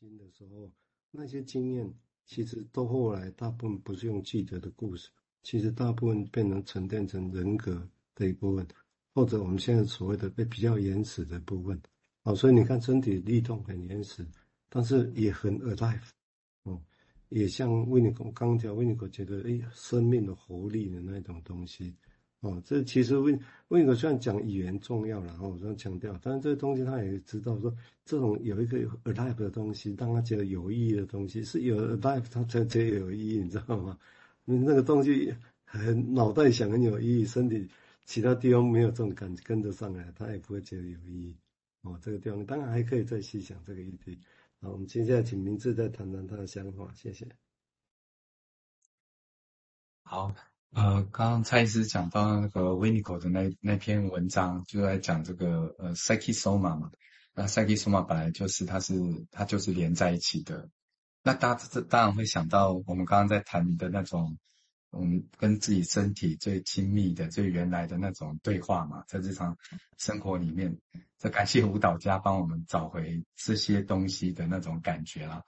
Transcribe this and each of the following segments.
心的时候，那些经验其实都后来大部分不是用记得的故事，其实大部分变成沉淀成人格的一部分，或者我们现在所谓的被比较原始的部分。哦，所以你看身体律动很原始，但是也很 alive，哦，也像维尼口刚讲，维尼口觉得哎，生命的活力的那种东西。哦，这其实为为什么虽然讲语言重要，然后我这样强调，但是这个东西他也知道说，这种有一个 alive 的东西，让他觉得有意义的东西，是有 alive 他才觉得有意义，你知道吗？你那个东西很脑袋想很有意义，身体其他地方没有这种感觉跟得上来，他也不会觉得有意义。哦，这个地方当然还可以再细想这个议题。好，我们接下来请明志再谈谈他的想法，谢谢。好。呃，刚刚蔡医师讲到那个 Winnicott 的那那篇文章，就在讲这个呃 Psyche Soma 嘛。那 Psyche Soma 本来就是它是它就是连在一起的。那大家这当然会想到我们刚刚在谈的那种，嗯，跟自己身体最亲密的、最原来的那种对话嘛，在日常生活里面，这感谢舞蹈家帮我们找回这些东西的那种感觉啦。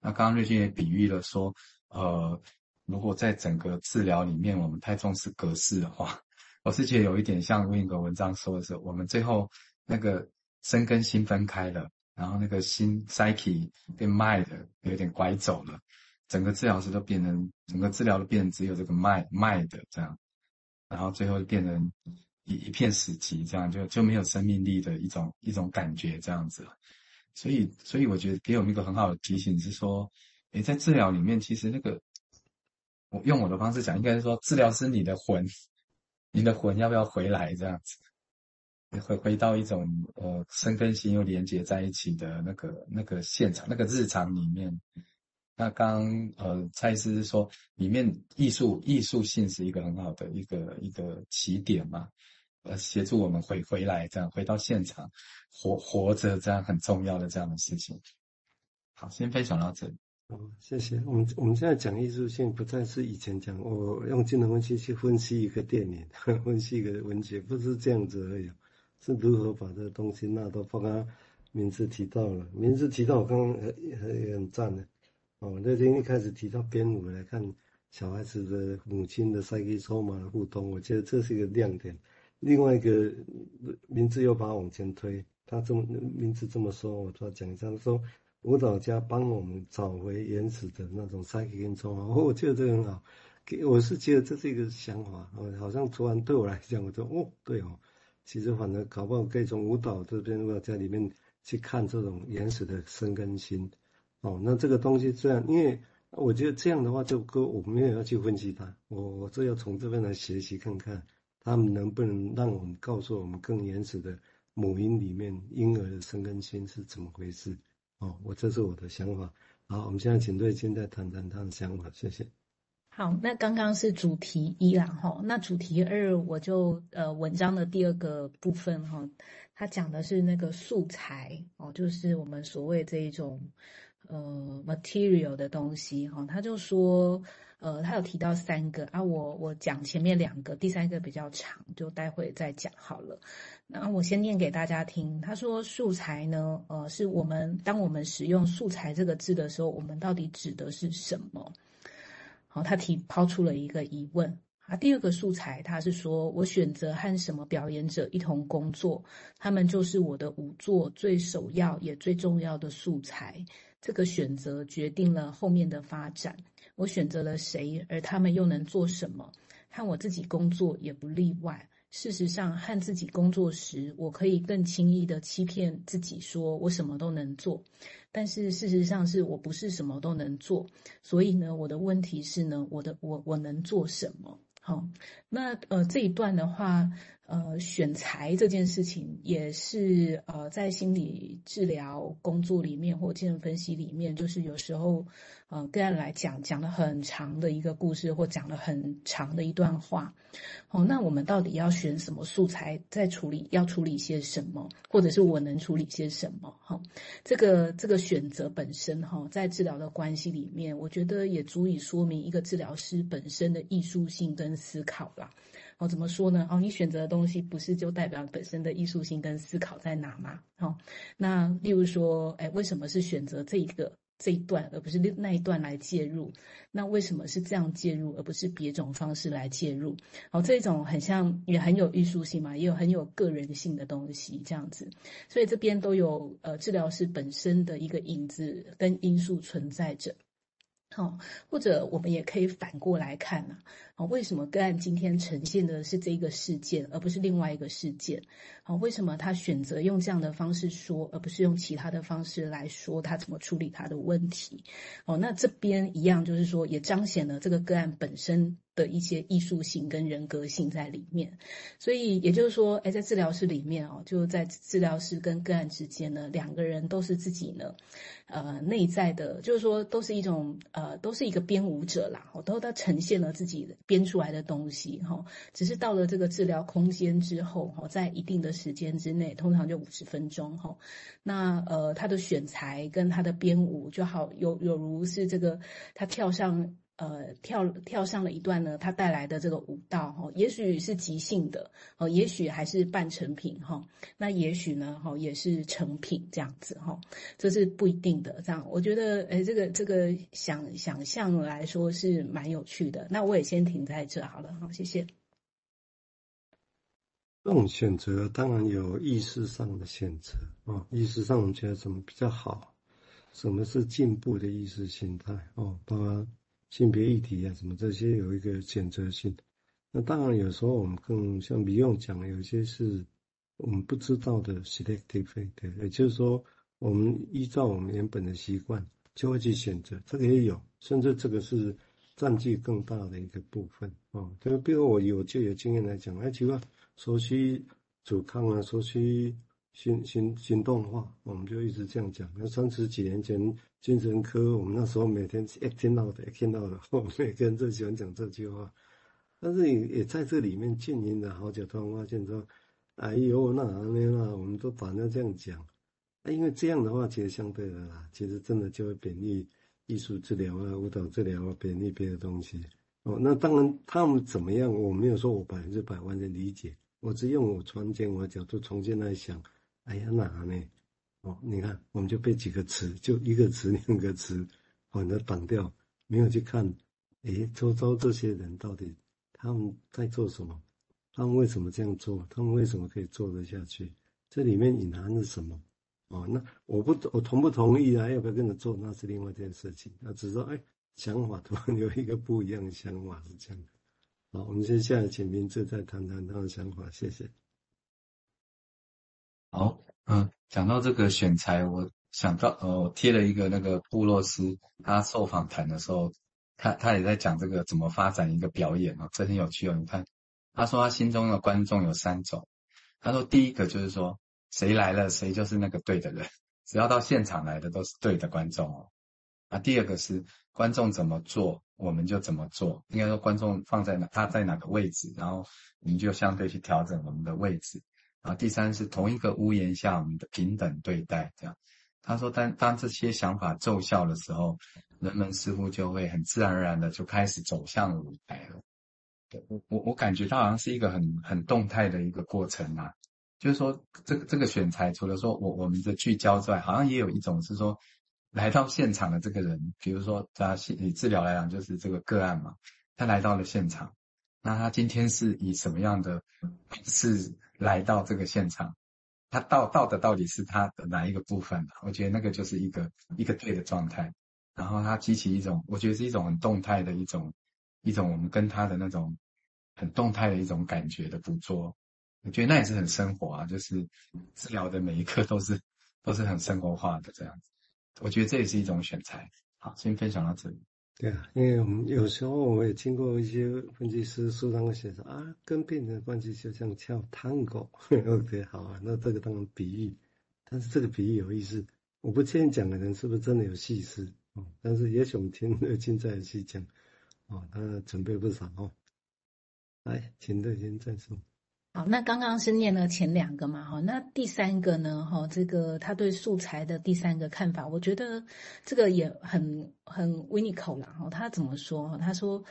那刚刚瑞俊也比喻了说，呃。如果在整个治疗里面，我们太重视格式的话，我是觉得有一点像另一个文章说的是，我们最后那个身跟心分开了，然后那个心 psyche 跟 mind 有点拐走了，整个治疗师都变成，整个治疗都变成只有这个 mind mind 这样，然后最后变成一一片死寂，这样就就没有生命力的一种一种感觉这样子。所以，所以我觉得给我们一个很好的提醒是说，诶，在治疗里面其实那个。我用我的方式讲，应该是说，治疗师你的魂，你的魂要不要回来？这样子，回回到一种呃身跟心又连接在一起的那个那个现场，那个日常里面。那刚呃蔡医师说，里面艺术艺术性是一个很好的一个一个起点嘛，呃协助我们回回来，这样回到现场，活活着这样很重要的这样的事情。好，先分享到这里。好，谢谢。我们我们现在讲艺术性，不再是以前讲我用精神分析去分析一个电影，分析一个文学，不是这样子而已。是如何把这个东西纳到，包括名字提到了，名字提到我刚刚很很很赞的。哦，那天一开始提到编舞来看小孩子的母亲的赛季筹码的互动，我觉得这是一个亮点。另外一个名字又把它往前推，他这么名字这么说，我再讲一下他说。舞蹈家帮我们找回原始的那种 psyche 跟冲啊，我觉得这很好。给我是觉得这是一个想法，好像突然对我来讲，我说哦，对哦，其实反正搞不好可以从舞蹈这边舞蹈家里面去看这种原始的生根心。哦，那这个东西这样，因为我觉得这样的话，就跟我没有要去分析它，我我这要从这边来学习看看，他们能不能让我们告诉我们更原始的母婴里面婴儿的生根心是怎么回事。哦，我这是我的想法。好，我们现在请瑞金再谈谈他的想法，谢谢。好，那刚刚是主题一啦，哈，那主题二我就呃文章的第二个部分哈，他讲的是那个素材哦，就是我们所谓这一种呃 material 的东西哈，他就说。呃，他有提到三个啊，我我讲前面两个，第三个比较长，就待会再讲好了。那我先念给大家听。他说，素材呢，呃，是我们当我们使用“素材”这个字的时候，我们到底指的是什么？好，他提抛出了一个疑问啊。第二个素材，他是说我选择和什么表演者一同工作，他们就是我的舞作最首要也最重要的素材。这个选择决定了后面的发展。我选择了谁，而他们又能做什么？和我自己工作也不例外。事实上，和自己工作时，我可以更轻易地欺骗自己，说我什么都能做。但是事实上是我不是什么都能做。所以呢，我的问题是呢，我的我我能做什么？好，那呃这一段的话。呃，选材这件事情也是呃，在心理治疗工作里面或精神分析里面，就是有时候呃，个案来讲讲了很长的一个故事，或讲了很长的一段话。哦，那我们到底要选什么素材，在处理要处理些什么，或者是我能处理些什么？哈、哦，这个这个选择本身哈、在治疗的关系里面，我觉得也足以说明一个治疗师本身的艺术性跟思考啦。哦，怎么说呢？哦，你选择的东西不是就代表本身的艺术性跟思考在哪吗？哦，那例如说，哎，为什么是选择这一个？这一段，而不是那一段来介入，那为什么是这样介入，而不是别种方式来介入？哦，这种很像，也很有艺术性嘛，也有很有个人性的东西，这样子，所以这边都有呃治疗师本身的一个影子跟因素存在着。好，或者我们也可以反过来看呐，啊，为什么个案今天呈现的是这个事件，而不是另外一个事件？好，为什么他选择用这样的方式说，而不是用其他的方式来说他怎么处理他的问题？哦，那这边一样，就是说也彰显了这个个案本身的一些艺术性跟人格性在里面，所以也就是说，哎，在治疗室里面哦，就在治疗师跟个案之间呢，两个人都是自己呢，呃，内在的，就是说都是一种呃，都是一个编舞者啦，都都呈现了自己编出来的东西哈，只是到了这个治疗空间之后哈，在一定的时间之内，通常就五十分钟哈，那呃，他的选材跟他的编舞就好有有如是这个他跳上。呃，跳跳上了一段呢，他带来的这个舞蹈哈，也许是即兴的，哦，也许还是半成品哈，那也许呢，哈，也是成品这样子哈，这是不一定的。这样，我觉得，诶，这个这个想想象来说是蛮有趣的。那我也先停在这好了，好，谢谢。这种选择当然有意识上的选择啊，意识上我觉得什么比较好，什么是进步的意识形态哦，包括。性别议题啊，什么这些有一个选择性。那当然，有时候我们更像不用讲，有些是我们不知道的 selective，对，也就是说，我们依照我们原本的习惯就会去选择，这个也有，甚至这个是占据更大的一个部分哦。就比如我有就有经验来讲，哎，奇怪，熟悉阻抗啊，熟悉。行行行动化，我们就一直这样讲。那三十几年前精神科，我们那时候每天一听到的，一听到的，我们每个人都喜欢讲这句话。但是也也在这里面经营了好久，突然发现说，哎呦，那那那，我们都反正这样讲。哎，因为这样的话，其实相对的啦，其实真的就会贬义艺术治疗啊、舞蹈治疗啊，贬义别的东西。哦，那当然他们怎么样，我没有说我百分之百完全理解，我只用我传见我的角度重新来想。哎呀，哪呢？哦，你看，我们就背几个词，就一个词、两个词，把它挡掉，没有去看，哎，周遭这些人到底他们在做什么？他们为什么这样做？他们为什么可以做得下去？这里面隐含着什么？哦，那我不，我同不同意啊？要不要跟着做？那是另外一件事情。那只是说，哎，想法突然 有一个不一样的想法是这样的。好，我们接下来请明志再谈谈他的想法，谢谢。好，嗯，讲到这个选材，我想到，呃，我贴了一个那个布洛斯，他受访谈的时候，他他也在讲这个怎么发展一个表演哦，这很有趣哦。你看，他说他心中的观众有三种，他说第一个就是说，谁来了谁就是那个对的人，只要到现场来的都是对的观众哦。啊，第二个是观众怎么做，我们就怎么做，应该说观众放在哪，他在哪个位置，然后我们就相对去调整我们的位置。然后第三是同一个屋檐下，我们的平等对待，这样。他说，当当这些想法奏效的时候，人们似乎就会很自然而然的就开始走向舞台了。对，我我我感觉到好像是一个很很动态的一个过程啊。就是说，这个这个选材，除了说我我们的聚焦之外，好像也有一种是说，来到现场的这个人，比如说他以治疗来讲，就是这个个案嘛，他来到了现场，那他今天是以什么样的方式？来到这个现场，他到到的到底是他的哪一个部分？我觉得那个就是一个一个对的状态，然后他激起一种，我觉得是一种很动态的一种一种我们跟他的那种很动态的一种感觉的捕捉，我觉得那也是很生活啊，就是治疗的每一刻都是都是很生活化的这样子，我觉得这也是一种选材。好，先分享到这里。对啊，因为我们有时候我也听过一些分析师书上会写说啊，跟病人的关系就像跳探戈。OK，好啊，那这个当然比喻，但是这个比喻有意思，我不确定讲的人是不是真的有细思哦，但是也许我们听乐清再细讲哦，他准备不少哦。来，请乐清再说。好，那刚刚是念了前两个嘛，哈，那第三个呢，哈，这个他对素材的第三个看法，我觉得这个也很很 Winiko 啦，哈，他怎么说？他说，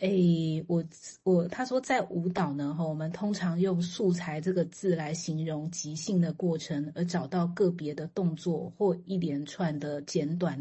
诶，我我他说在舞蹈呢，哈，我们通常用素材这个字来形容即兴的过程，而找到个别的动作或一连串的简短的